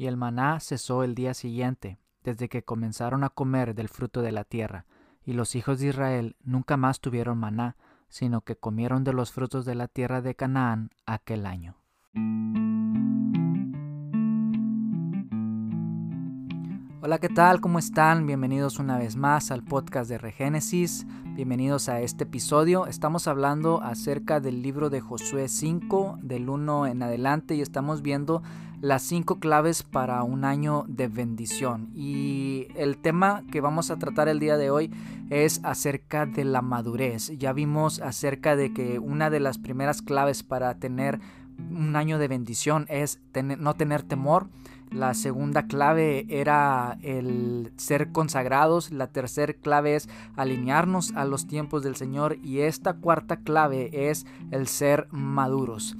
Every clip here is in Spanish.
y el maná cesó el día siguiente, desde que comenzaron a comer del fruto de la tierra, y los hijos de Israel nunca más tuvieron maná, sino que comieron de los frutos de la tierra de Canaán aquel año. Hola, ¿qué tal? ¿Cómo están? Bienvenidos una vez más al podcast de Regénesis. Bienvenidos a este episodio. Estamos hablando acerca del libro de Josué 5, del 1 en adelante, y estamos viendo las cinco claves para un año de bendición. Y el tema que vamos a tratar el día de hoy es acerca de la madurez. Ya vimos acerca de que una de las primeras claves para tener un año de bendición es no tener temor la segunda clave era el ser consagrados. La tercera clave es alinearnos a los tiempos del Señor. Y esta cuarta clave es el ser maduros.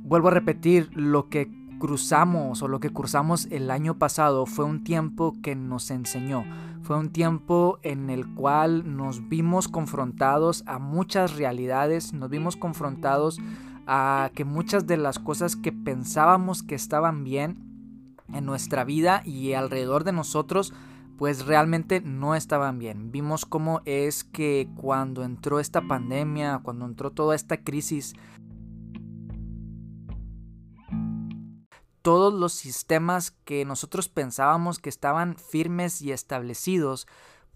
Vuelvo a repetir, lo que cruzamos o lo que cruzamos el año pasado fue un tiempo que nos enseñó. Fue un tiempo en el cual nos vimos confrontados a muchas realidades, nos vimos confrontados a que muchas de las cosas que pensábamos que estaban bien en nuestra vida y alrededor de nosotros pues realmente no estaban bien. Vimos cómo es que cuando entró esta pandemia, cuando entró toda esta crisis, todos los sistemas que nosotros pensábamos que estaban firmes y establecidos,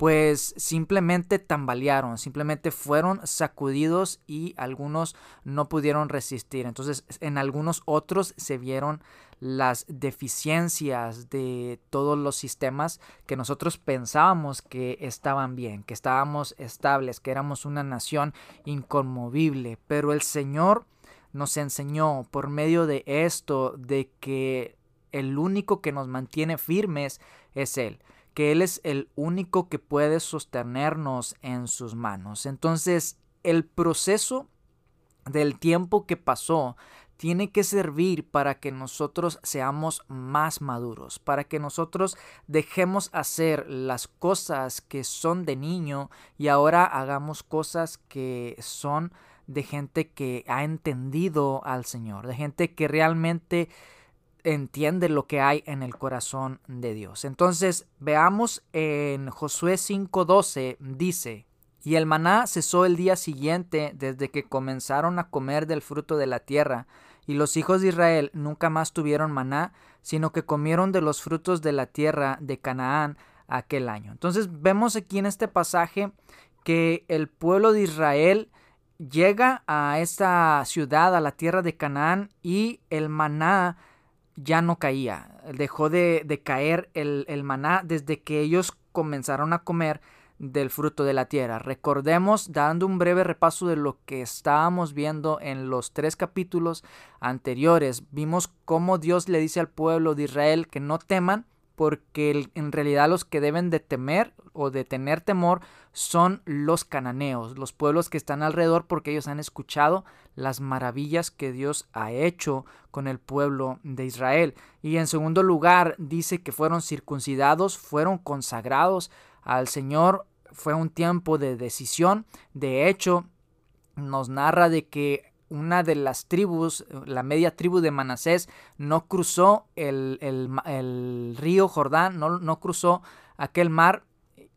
pues simplemente tambalearon, simplemente fueron sacudidos y algunos no pudieron resistir. Entonces en algunos otros se vieron las deficiencias de todos los sistemas que nosotros pensábamos que estaban bien, que estábamos estables, que éramos una nación inconmovible, pero el Señor nos enseñó por medio de esto de que el único que nos mantiene firmes es Él que Él es el único que puede sostenernos en sus manos. Entonces, el proceso del tiempo que pasó tiene que servir para que nosotros seamos más maduros, para que nosotros dejemos hacer las cosas que son de niño y ahora hagamos cosas que son de gente que ha entendido al Señor, de gente que realmente entiende lo que hay en el corazón de Dios. Entonces, veamos en Josué 5:12 dice, y el maná cesó el día siguiente desde que comenzaron a comer del fruto de la tierra, y los hijos de Israel nunca más tuvieron maná, sino que comieron de los frutos de la tierra de Canaán aquel año. Entonces vemos aquí en este pasaje que el pueblo de Israel llega a esta ciudad, a la tierra de Canaán, y el maná ya no caía. Dejó de, caer el, el maná desde que ellos comenzaron a comer del fruto de la tierra. Recordemos, dando un breve repaso de lo que estábamos viendo en los tres capítulos anteriores, vimos cómo Dios le dice al pueblo de Israel que no teman, porque en realidad los que deben de temer o de tener temor son los cananeos, los pueblos que están alrededor, porque ellos han escuchado las maravillas que Dios ha hecho con el pueblo de Israel. Y en segundo lugar, dice que fueron circuncidados, fueron consagrados al Señor fue un tiempo de decisión. De hecho, nos narra de que una de las tribus, la media tribu de Manasés, no cruzó el, el, río Jordán, no, no cruzó aquel mar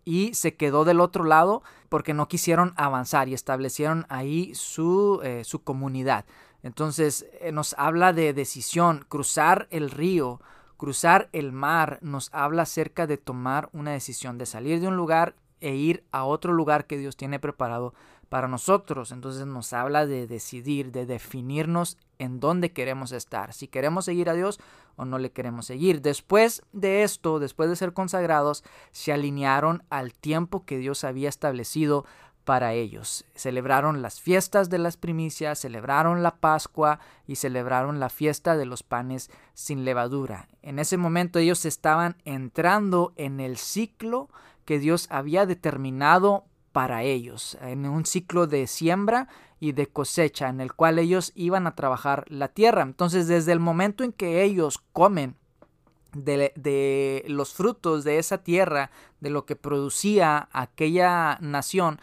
y se quedó del otro lado porque no quisieron avanzar y establecieron ahí su, eh, su comunidad. Entonces eh, nos habla de decisión, cruzar el río, cruzar el mar, nos habla acerca de tomar una decisión, de salir de un lugar e ir a otro lugar que Dios tiene preparado para nosotros. Entonces nos habla de decidir, de definirnos en dónde queremos estar, si queremos seguir a Dios o no le queremos seguir. Después de esto, después de ser consagrados, se alinearon al tiempo que Dios había establecido para ellos. Celebraron las fiestas de las primicias, celebraron la Pascua y celebraron la fiesta de los panes sin levadura. En ese momento ellos estaban entrando en el ciclo que Dios había determinado para ellos, en un ciclo de siembra y de cosecha, en el cual ellos iban a trabajar la tierra. Entonces, desde el momento en que ellos comen de, los frutos de esa tierra, de lo que producía aquella nación,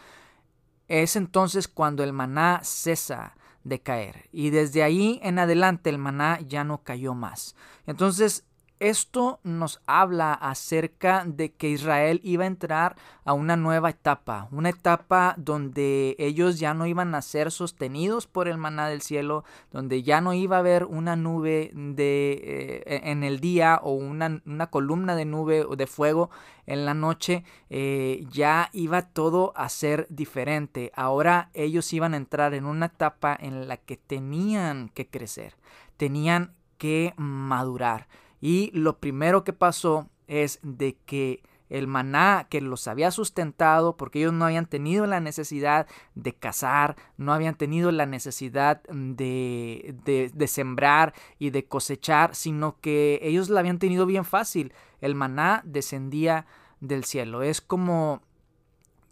es entonces cuando el maná cesa de caer. Y desde ahí en adelante el maná ya no cayó más. Entonces esto nos habla acerca de que Israel iba a entrar a una nueva etapa, una etapa donde ellos ya no iban a ser sostenidos por el maná del cielo, donde ya no iba a haber una nube eh, en el día o una, columna de nube o de fuego en la noche, eh, ya iba todo a ser diferente. Ahora ellos iban a entrar en una etapa en la que tenían que crecer, tenían que madurar. Y lo primero que pasó es de que el maná que los había sustentado, porque ellos no habían tenido la necesidad de cazar, no habían tenido la necesidad de, de, sembrar y de cosechar, sino que ellos la habían tenido bien fácil. El maná descendía del cielo. Es como,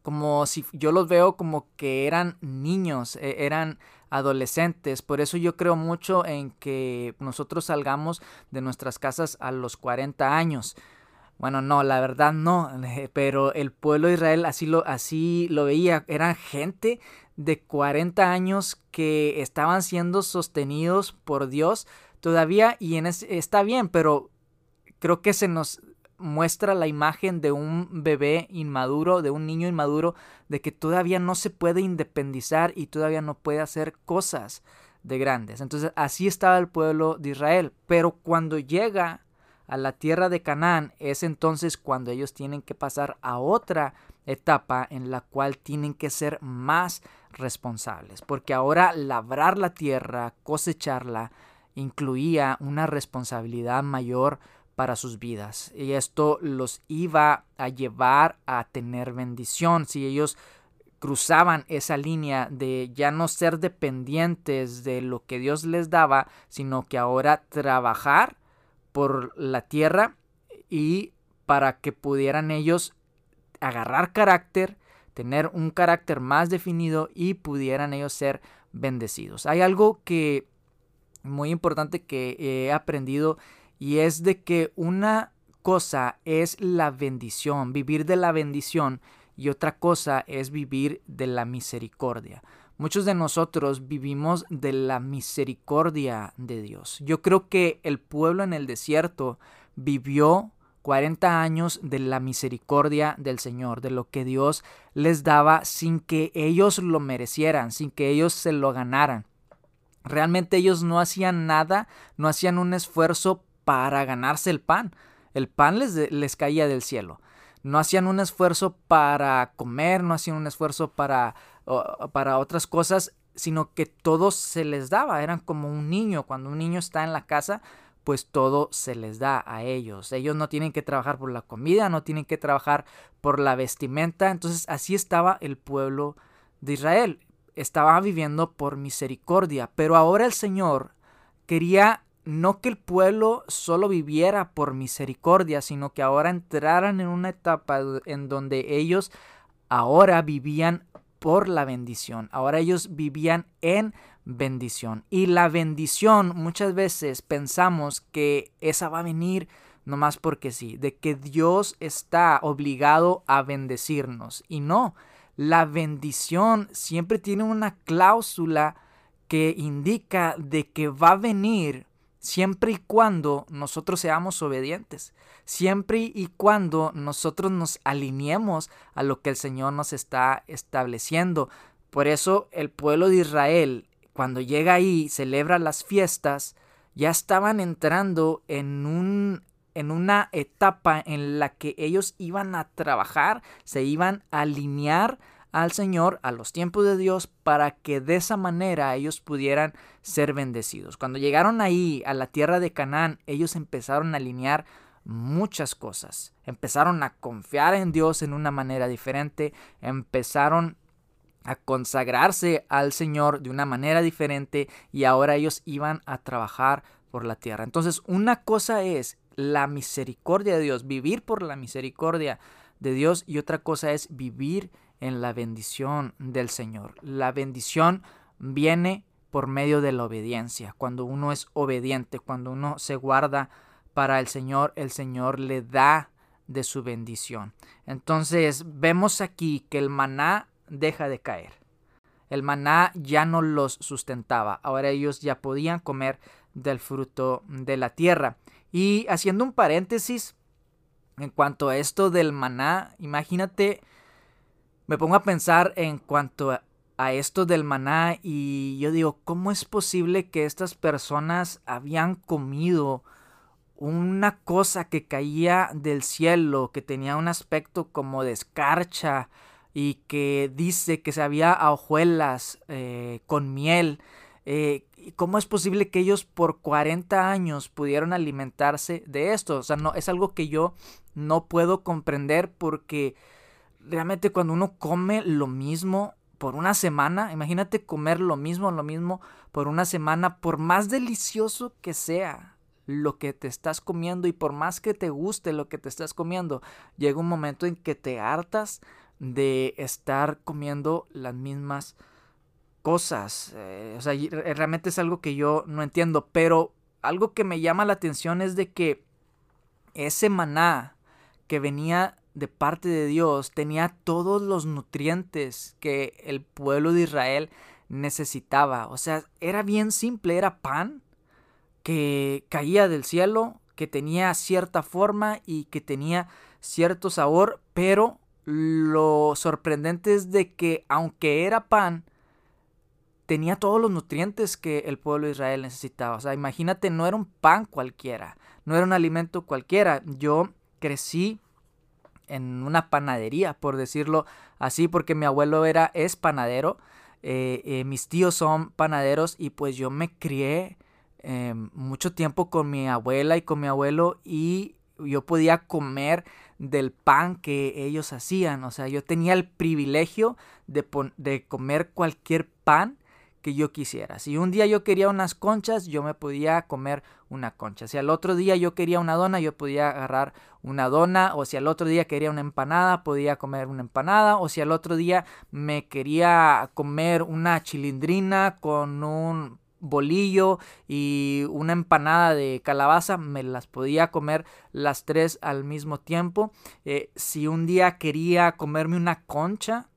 como si yo los veo como que eran niños, e, eran adolescentes. Por eso yo creo mucho en que nosotros salgamos de nuestras casas a los 40 años. Bueno, no, la verdad no, pero el pueblo de Israel así lo, así lo veía. Eran gente de 40 años que estaban siendo sostenidos por Dios todavía y está bien, pero creo que se nos muestra la imagen de un bebé inmaduro, de un niño inmaduro, de que todavía no se puede independizar y todavía no puede hacer cosas de grandes. Entonces así estaba el pueblo de Israel. Pero cuando llega a la tierra de Canaán es entonces cuando ellos tienen que pasar a otra etapa en la cual tienen que ser más responsables. Porque ahora labrar la tierra, cosecharla, incluía una responsabilidad mayor para sus vidas. Y esto los iba a llevar a tener bendición. Si ellos cruzaban esa línea de ya no ser dependientes de lo que Dios les daba, sino que ahora trabajar por la tierra y para que pudieran ellos agarrar carácter, tener un carácter más definido y pudieran ellos ser bendecidos. Hay algo que muy importante que he aprendido y es de que una cosa es la bendición, vivir de la bendición, y otra cosa es vivir de la misericordia. Muchos de nosotros vivimos de la misericordia de Dios. Yo creo que el pueblo en el desierto vivió 40 años de la misericordia del Señor, de lo que Dios les daba sin que ellos lo merecieran, sin que ellos se lo ganaran. Realmente ellos no hacían nada, no hacían un esfuerzo para ganarse el pan. El pan les, les caía del cielo. No hacían un esfuerzo para comer, no hacían un esfuerzo para, para otras cosas, sino que todo se les daba. Eran como un niño. Cuando un niño está en la casa, pues todo se les da a ellos. Ellos no tienen que trabajar por la comida, no tienen que trabajar por la vestimenta. Entonces así estaba el pueblo de Israel. Estaba viviendo por misericordia. Pero ahora el Señor quería no que el pueblo solo viviera por misericordia, sino que ahora entraran en una etapa en donde ellos ahora vivían por la bendición, ahora ellos vivían en bendición. Y la bendición muchas veces pensamos que esa va a venir nomás porque sí, de que Dios está obligado a bendecirnos. Y no, la bendición siempre tiene una cláusula que indica de que va a venir siempre y cuando nosotros seamos obedientes, siempre y cuando nosotros nos alineemos a lo que el Señor nos está estableciendo. Por eso el pueblo de Israel, cuando llega ahí, celebra las fiestas, ya estaban entrando en un en una etapa en la que ellos iban a trabajar, se iban a alinear al Señor, a los tiempos de Dios, para que de esa manera ellos pudieran ser bendecidos. Cuando llegaron ahí a la tierra de Canaán, ellos empezaron a alinear muchas cosas. Empezaron a confiar en Dios en una manera diferente, empezaron a consagrarse al Señor de una manera diferente y ahora ellos iban a trabajar por la tierra. Entonces, una cosa es la misericordia de Dios, vivir por la misericordia de Dios y otra cosa es vivir en la bendición del Señor. La bendición viene por medio de la obediencia. Cuando uno es obediente, cuando uno se guarda para el Señor, el Señor le da de su bendición. Entonces vemos aquí que el maná deja de caer. El maná ya no los sustentaba. Ahora ellos ya podían comer del fruto de la tierra. Y haciendo un paréntesis en cuanto a esto del maná, imagínate, me pongo a pensar en cuanto a, esto del maná y yo digo, ¿cómo es posible que estas personas habían comido una cosa que caía del cielo, que tenía un aspecto como de escarcha y que dice que se había a hojuelas eh, con miel? Eh, ¿Cómo es posible que ellos por 40 años pudieron alimentarse de esto? O sea, no, es algo que yo no puedo comprender porque realmente cuando uno come lo mismo por una semana, imagínate comer lo mismo, lo mismo por una semana, por más delicioso que sea lo que te estás comiendo y por más que te guste lo que te estás comiendo, llega un momento en que te hartas de estar comiendo las mismas cosas. Eh, o sea, realmente es algo que yo no entiendo. Pero algo que me llama la atención es de que ese maná que venía de parte de Dios tenía todos los nutrientes que el pueblo de Israel necesitaba. O sea, era bien simple, era pan que caía del cielo, que tenía cierta forma y que tenía cierto sabor, pero lo sorprendente es de que aunque era pan, tenía todos los nutrientes que el pueblo de Israel necesitaba. O sea, imagínate, no era un pan cualquiera, no era un alimento cualquiera. Yo crecí en una panadería, por decirlo así, porque mi abuelo era, es panadero, eh, eh, mis tíos son panaderos y pues yo me crié eh, mucho tiempo con mi abuela y con mi abuelo y yo podía comer del pan que ellos hacían. O sea, yo tenía el privilegio de, de comer cualquier pan que yo quisiera. Si un día yo quería unas conchas, yo me podía comer una concha. Si al otro día yo quería una dona, yo podía agarrar una dona. O si al otro día quería una empanada, podía comer una empanada. O si al otro día me quería comer una chilindrina con un bolillo y una empanada de calabaza, me las podía comer las tres al mismo tiempo. Eh, si un día quería comerme una concha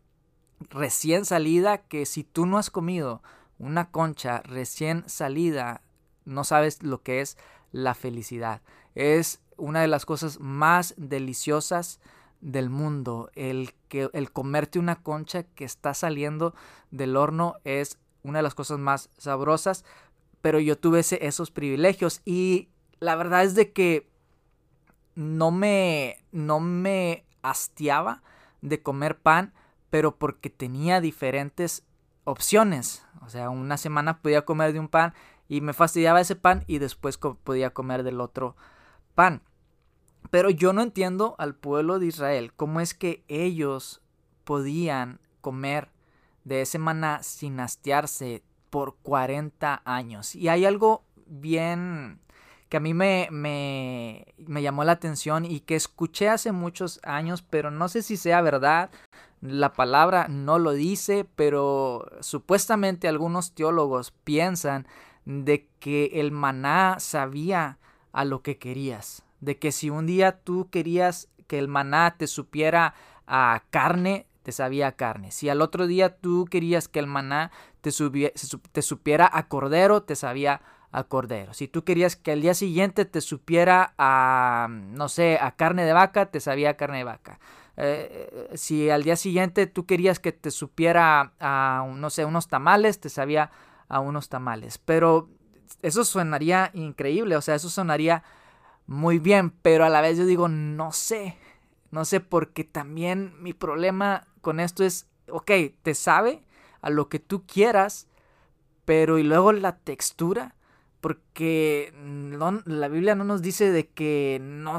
recién salida, que si tú no has comido una concha recién salida, no sabes lo que es la felicidad. Es una de las cosas más deliciosas del mundo. El, que, el comerte una concha que está saliendo del horno es una de las cosas más sabrosas, pero yo tuve esos privilegios y la verdad es de que no me, no me hastiaba de comer pan, pero porque tenía diferentes opciones. O sea, una semana podía comer de un pan y me fastidiaba ese pan y después podía comer del otro pan. Pero yo no entiendo al pueblo de Israel cómo es que ellos podían comer de ese maná sin hastiarse por 40 años. Y hay algo bien que a mí me, me, me, llamó la atención y que escuché hace muchos años, pero no sé si sea verdad. La palabra no lo dice, pero supuestamente algunos teólogos piensan de que el maná sabía a lo que querías. De que si un día tú querías que el maná te supiera a carne, te sabía carne. Si al otro día tú querías que el maná te, te supiera a cordero, te sabía a cordero. Si tú querías que al día siguiente te supiera a, no sé, a carne de vaca, te sabía a carne de vaca. Eh, si al día siguiente tú querías que te supiera a, no sé, unos tamales, te sabía a unos tamales. Pero eso sonaría increíble, o sea, eso sonaría muy bien, pero a la vez yo digo, no sé, no sé, porque también mi problema con esto es, ok, te sabe a lo que tú quieras, pero y luego la textura, porque la Biblia no nos dice de que no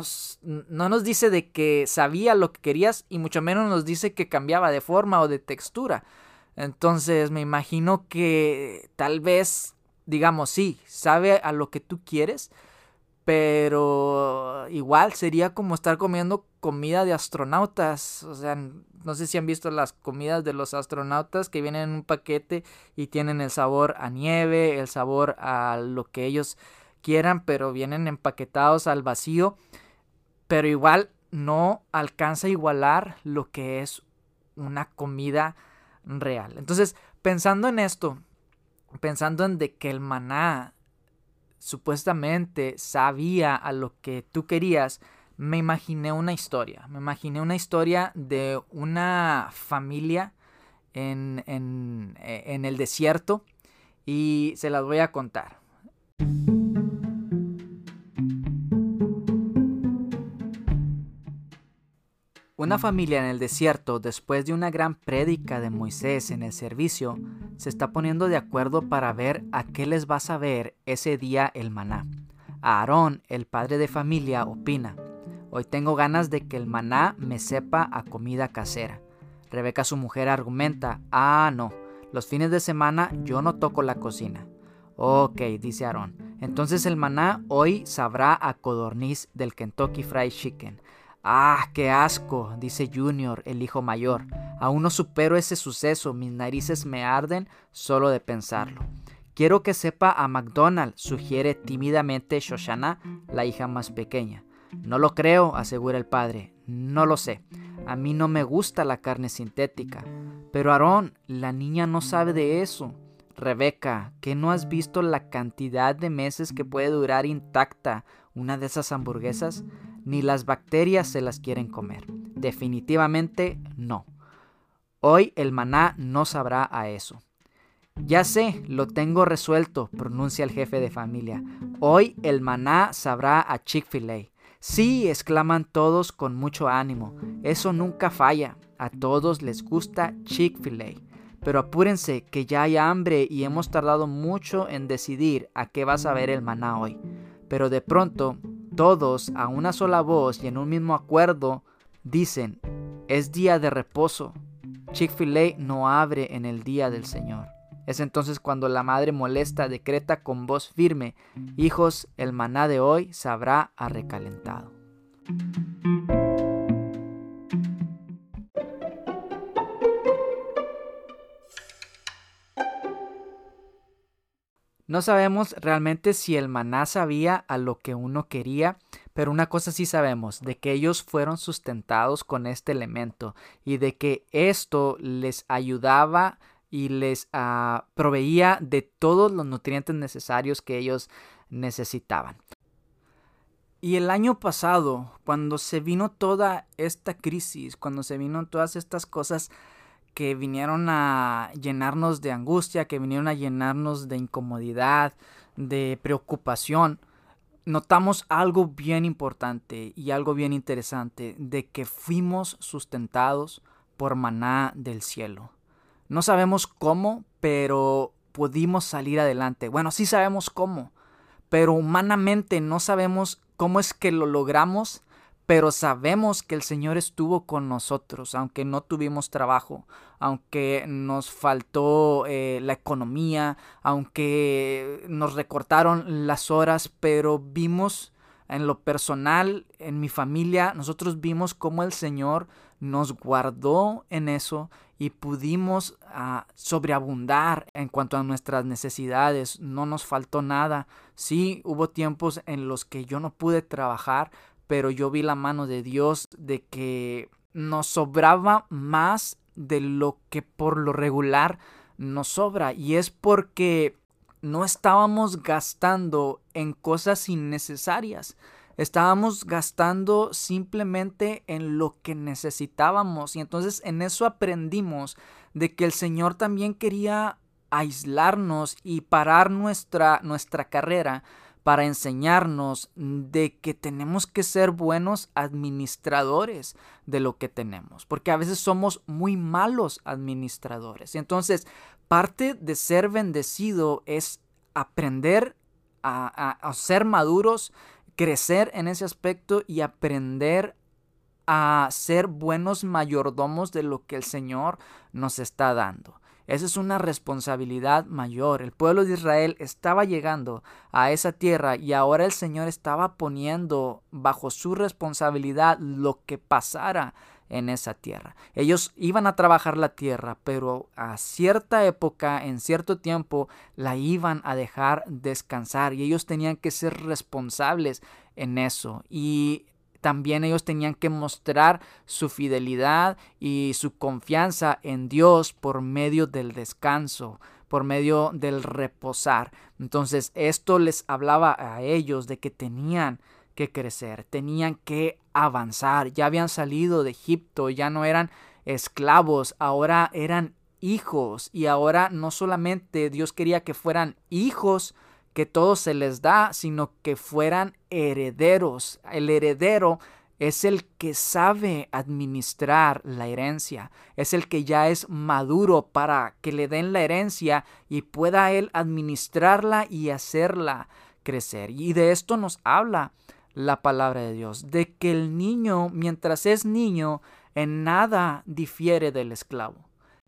nos dice de que sabía lo que querías y mucho menos nos dice que cambiaba de forma o de textura. Entonces me imagino que tal vez, digamos, sí, sabe a lo que tú quieres, pero igual sería como estar comiendo comida de astronautas. O sea, no sé si han visto las comidas de los astronautas que vienen en un paquete y tienen el sabor a nieve, el sabor a lo que ellos quieran, pero vienen empaquetados al vacío. Pero igual no alcanza a igualar lo que es una comida real. Entonces, pensando en esto, pensando en de que el maná supuestamente sabía a lo que tú querías, me imaginé una historia. Me imaginé una historia de una familia en, en, en el desierto y se las voy a contar. Una familia en el desierto, después de una gran prédica de Moisés en el servicio, se está poniendo de acuerdo para ver a qué les va a saber ese día el maná. Aarón, el padre de familia, opina, hoy tengo ganas de que el maná me sepa a comida casera. Rebeca, su mujer, argumenta, ah, no, los fines de semana yo no toco la cocina. Ok, dice Aarón, entonces el maná hoy sabrá a codorniz del Kentucky Fried Chicken. Ah, qué asco, dice Junior, el hijo mayor. Aún no supero ese suceso, mis narices me arden solo de pensarlo. Quiero que sepa a McDonald, sugiere tímidamente Shoshana, la hija más pequeña. No lo creo, asegura el padre. No lo sé. A mí no me gusta la carne sintética. Pero Aarón, la niña no sabe de eso. Rebeca, ¿qué no has visto la cantidad de meses que puede durar intacta una de esas hamburguesas? Ni las bacterias se las quieren comer. Definitivamente no. Hoy el maná no sabrá a eso. Ya sé, lo tengo resuelto, pronuncia el jefe de familia. Hoy el maná sabrá a Chick-fil-A. Sí, exclaman todos con mucho ánimo. Eso nunca falla. A todos les gusta Chick-fil-A. Pero apúrense que ya hay hambre y hemos tardado mucho en decidir a qué va a saber el maná hoy. Pero de pronto todos a una sola voz y en un mismo acuerdo dicen, es día de reposo. Chick-fil-A no abre en el día del Señor. Es entonces cuando la madre molesta decreta con voz firme, hijos, el maná de hoy sabrá a recalentado. No sabemos realmente si el maná sabía a lo que uno quería, pero una cosa sí sabemos, de que ellos fueron sustentados con este elemento y de que esto les ayudaba y les ah, proveía de todos los nutrientes necesarios que ellos necesitaban. Y el año pasado, cuando se vino toda esta crisis, cuando se vino todas estas cosas que vinieron a llenarnos de angustia, que vinieron a llenarnos de incomodidad, de preocupación, notamos algo bien importante y algo bien interesante, de que fuimos sustentados por maná del cielo. No sabemos cómo, pero pudimos salir adelante. Bueno, sí sabemos cómo, pero humanamente no sabemos cómo es que lo logramos pero sabemos que el Señor estuvo con nosotros, aunque no tuvimos trabajo, aunque nos faltó eh, la economía, aunque nos recortaron las horas, pero vimos en lo personal, en mi familia, nosotros vimos cómo el Señor nos guardó en eso y pudimos ah, sobreabundar en cuanto a nuestras necesidades. No nos faltó nada. Sí, hubo tiempos en los que yo no pude trabajar, pero yo vi la mano de Dios de que nos sobraba más de lo que por lo regular nos sobra y es porque no estábamos gastando en cosas innecesarias. Estábamos gastando simplemente en lo que necesitábamos y entonces en eso aprendimos de que el Señor también quería aislarnos y parar nuestra, nuestra carrera para enseñarnos de que tenemos que ser buenos administradores de lo que tenemos, porque a veces somos muy malos administradores. Entonces, parte de ser bendecido es aprender a, a ser maduros, crecer en ese aspecto y aprender a ser buenos mayordomos de lo que el Señor nos está dando. Esa es una responsabilidad mayor. El pueblo de Israel estaba llegando a esa tierra y ahora el Señor estaba poniendo bajo su responsabilidad lo que pasara en esa tierra. Ellos iban a trabajar la tierra, pero a cierta época, en cierto tiempo, la iban a dejar descansar y ellos tenían que ser responsables en eso. Y también ellos tenían que mostrar su fidelidad y su confianza en Dios por medio del descanso, por medio del reposar. Entonces esto les hablaba a ellos de que tenían que crecer, tenían que avanzar, ya habían salido de Egipto, ya no eran esclavos, ahora eran hijos y ahora no solamente Dios quería que fueran hijos, que todo se les da, sino que fueran herederos. El heredero es el que sabe administrar la herencia, es el que ya es maduro para que le den la herencia y pueda él administrarla y hacerla crecer. Y de esto nos habla la palabra de Dios, de que el niño, mientras es niño, en nada difiere del esclavo.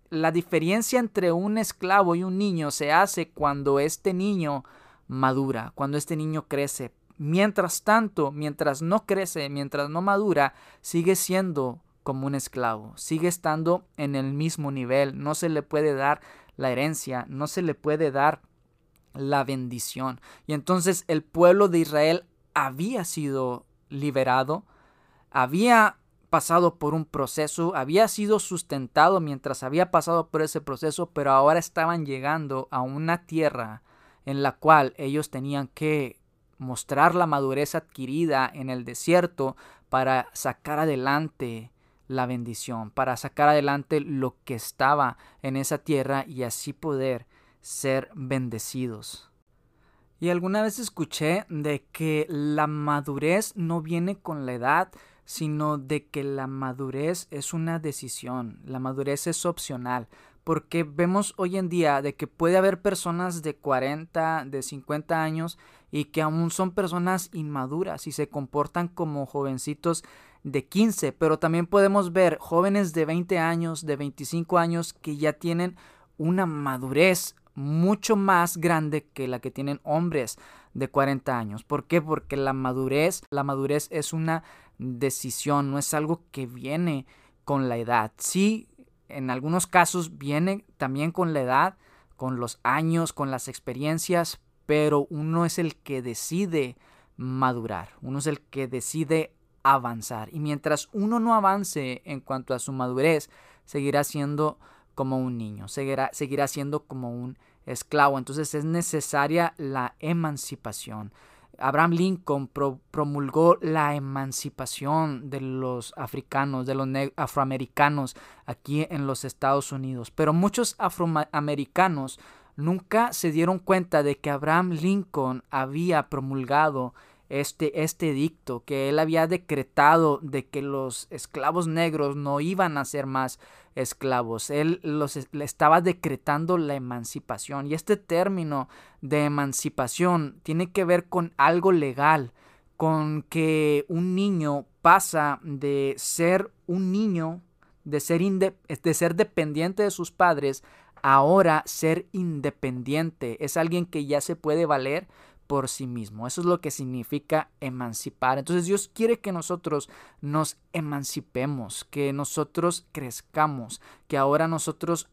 La diferencia entre un esclavo y un niño se hace cuando este niño madura, cuando este niño crece. Mientras tanto, mientras no crece, mientras no madura, sigue siendo como un esclavo, sigue estando en el mismo nivel, no se le puede dar la herencia, no se le puede dar la bendición. Y entonces el pueblo de Israel había sido liberado, había pasado por un proceso, había sido sustentado mientras había pasado por ese proceso, pero ahora estaban llegando a una tierra en la cual ellos tenían que mostrar la madurez adquirida en el desierto para sacar adelante la bendición, para sacar adelante lo que estaba en esa tierra y así poder ser bendecidos. Y alguna vez escuché de que la madurez no viene con la edad, sino de que la madurez es una decisión, la madurez es opcional, porque vemos hoy en día de que puede haber personas de 40, de 50 años y que aún son personas inmaduras y se comportan como jovencitos de 15, pero también podemos ver jóvenes de 20 años, de 25 años que ya tienen una madurez mucho más grande que la que tienen hombres de 40 años. ¿Por qué? Porque la madurez, la madurez es una decisión, no es algo que viene con la edad. Sí, en algunos casos viene también con la edad, con los años, con las experiencias, pero uno es el que decide madurar, uno es el que decide avanzar. Y mientras uno no avance en cuanto a su madurez, seguirá siendo como un niño, seguirá, seguirá siendo como un esclavo. Entonces es necesaria la emancipación. Abraham Lincoln promulgó la emancipación de los africanos, de los afroamericanos aquí en los Estados Unidos. Pero muchos afroamericanos nunca se dieron cuenta de que Abraham Lincoln había promulgado este, este edicto, que él había decretado de que los esclavos negros no iban a ser más esclavos. Él los, le estaba decretando la emancipación. Y este término de emancipación tiene que ver con algo legal, con que un niño pasa de ser un niño, de ser, de ser dependiente de sus padres, ahora ser independiente. Es alguien que ya se puede valer por sí mismo. Eso es lo que significa emancipar. Entonces Dios quiere que nosotros nos emancipemos, que nosotros crezcamos, que ahora nosotros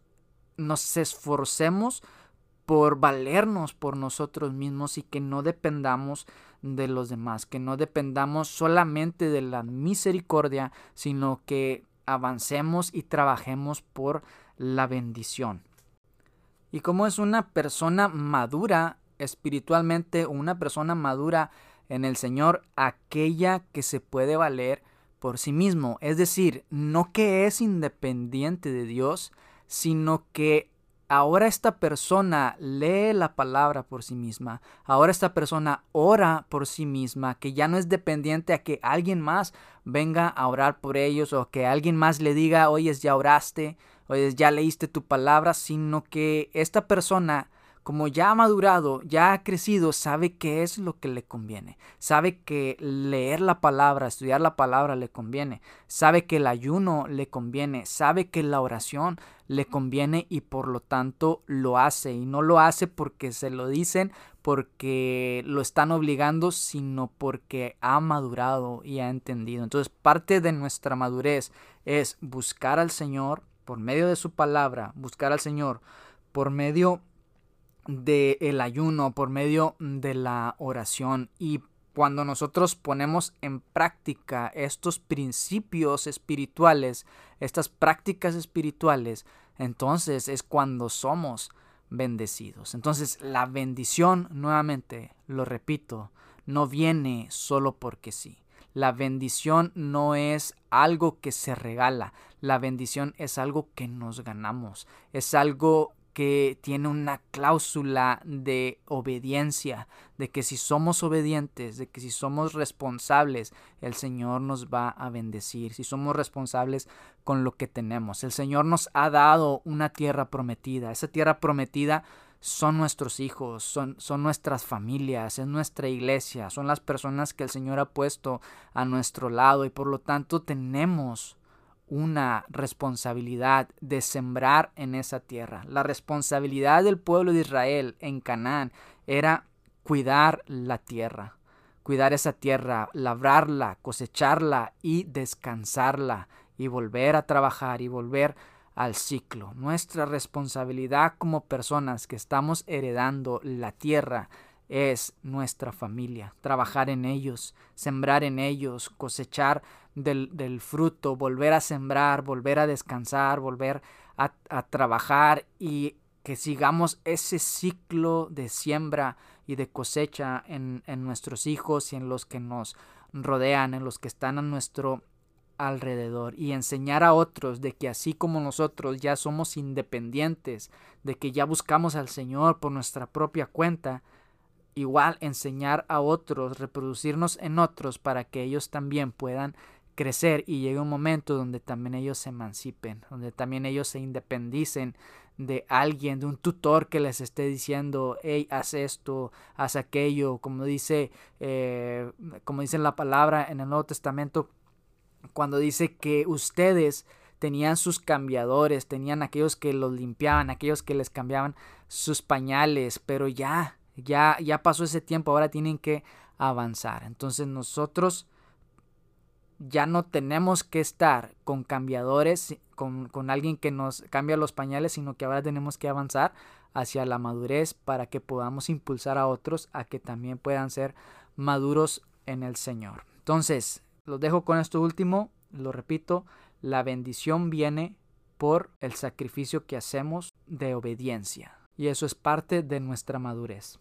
nos esforcemos por valernos por nosotros mismos y que no dependamos de los demás, que no dependamos solamente de la misericordia, sino que avancemos y trabajemos por la bendición. Y como es una persona madura, espiritualmente una persona madura en el Señor, aquella que se puede valer por sí mismo. Es decir, no que es independiente de Dios, sino que ahora esta persona lee la palabra por sí misma. Ahora esta persona ora por sí misma, que ya no es dependiente a que alguien más venga a orar por ellos o que alguien más le diga, oye, ya oraste, oye, ya leíste tu palabra, sino que esta persona como ya ha madurado, ya ha crecido, sabe qué es lo que le conviene. Sabe que leer la palabra, estudiar la palabra le conviene. Sabe que el ayuno le conviene. Sabe que la oración le conviene y por lo tanto lo hace. Y no lo hace porque se lo dicen, porque lo están obligando, sino porque ha madurado y ha entendido. Entonces parte de nuestra madurez es buscar al Señor por medio de su palabra, buscar al Señor por medio del el ayuno, por medio de la oración y cuando nosotros ponemos en práctica estos principios espirituales, estas prácticas espirituales, entonces es cuando somos bendecidos. Entonces la bendición, nuevamente, lo repito, no viene solo porque sí. La bendición no es algo que se regala, la bendición es algo que nos ganamos, es algo que tiene una cláusula de obediencia, de que si somos obedientes, de que si somos responsables, el Señor nos va a bendecir, si somos responsables con lo que tenemos. El Señor nos ha dado una tierra prometida, esa tierra prometida son nuestros hijos, son, son nuestras familias, es nuestra iglesia, son las personas que el Señor ha puesto a nuestro lado y por lo tanto tenemos una responsabilidad de sembrar en esa tierra. La responsabilidad del pueblo de Israel en Canaán era cuidar la tierra, cuidar esa tierra, labrarla, cosecharla y descansarla y volver a trabajar y volver al ciclo. Nuestra responsabilidad como personas que estamos heredando la tierra es nuestra familia, trabajar en ellos, sembrar en ellos, cosechar del, fruto, volver a sembrar, volver a descansar, volver a, trabajar y que sigamos ese ciclo de siembra y de cosecha en, en, nuestros hijos y en los que nos rodean, en los que están a nuestro alrededor y enseñar a otros de que así como nosotros ya somos independientes, de que ya buscamos al Señor por nuestra propia cuenta, igual enseñar a otros, reproducirnos en otros para que ellos también puedan crecer y llegue un momento donde también ellos se emancipen, donde también ellos se independicen de alguien, de un tutor que les esté diciendo, hey, haz esto, haz aquello, como dice, eh, como dice la palabra en el Nuevo Testamento, cuando dice que ustedes tenían sus cambiadores, tenían aquellos que los limpiaban, aquellos que les cambiaban sus pañales, pero ya, ya, ya pasó ese tiempo, ahora tienen que avanzar. Entonces nosotros ya no tenemos que estar con cambiadores, con, con, alguien que nos cambia los pañales, sino que ahora tenemos que avanzar hacia la madurez para que podamos impulsar a otros a que también puedan ser maduros en el Señor. Entonces, los dejo con esto último, lo repito, la bendición viene por el sacrificio que hacemos de obediencia. Y eso es parte de nuestra madurez.